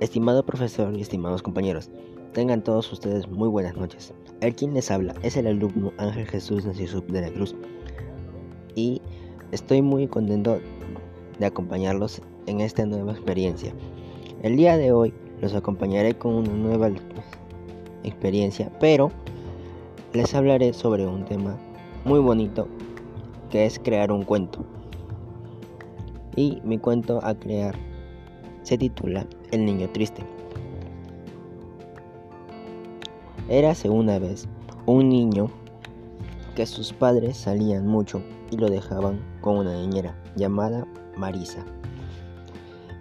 Estimado profesor y estimados compañeros, tengan todos ustedes muy buenas noches. El quien les habla es el alumno Ángel Jesús Nacisub de la Cruz y estoy muy contento de acompañarlos en esta nueva experiencia. El día de hoy los acompañaré con una nueva experiencia, pero les hablaré sobre un tema muy bonito que es crear un cuento. Y mi cuento a crear se titula El niño triste. Érase una vez un niño que sus padres salían mucho y lo dejaban con una niñera llamada Marisa.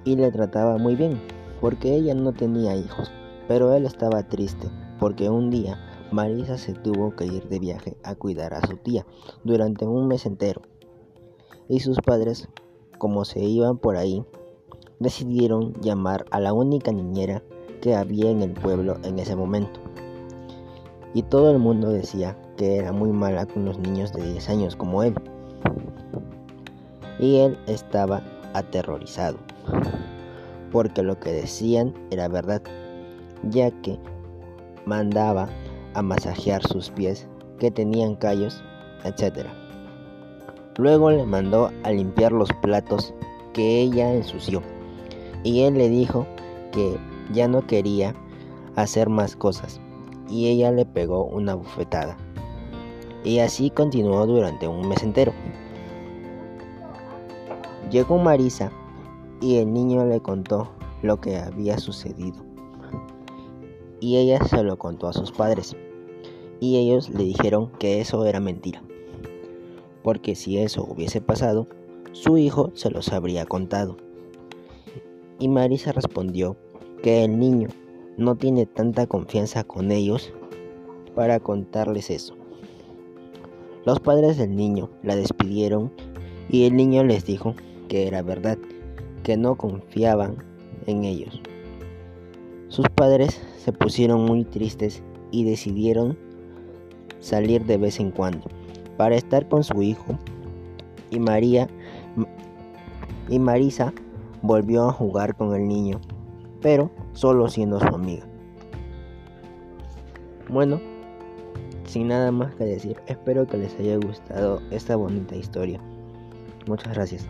Y le trataba muy bien, porque ella no tenía hijos, pero él estaba triste, porque un día Marisa se tuvo que ir de viaje a cuidar a su tía durante un mes entero. Y sus padres, como se iban por ahí, decidieron llamar a la única niñera que había en el pueblo en ese momento. Y todo el mundo decía que era muy mala con los niños de 10 años como él. Y él estaba aterrorizado, porque lo que decían era verdad, ya que mandaba a masajear sus pies que tenían callos, etc. Luego le mandó a limpiar los platos que ella ensució y él le dijo que ya no quería hacer más cosas y ella le pegó una bufetada. Y así continuó durante un mes entero. Llegó Marisa y el niño le contó lo que había sucedido. Y ella se lo contó a sus padres y ellos le dijeron que eso era mentira, porque si eso hubiese pasado, su hijo se los habría contado. Y Marisa respondió que el niño no tiene tanta confianza con ellos para contarles eso. Los padres del niño la despidieron y el niño les dijo que era verdad, que no confiaban en ellos. Sus padres se pusieron muy tristes y decidieron salir de vez en cuando para estar con su hijo y María y Marisa volvió a jugar con el niño, pero solo siendo su amiga. Bueno, sin nada más que decir, espero que les haya gustado esta bonita historia. Muchas gracias.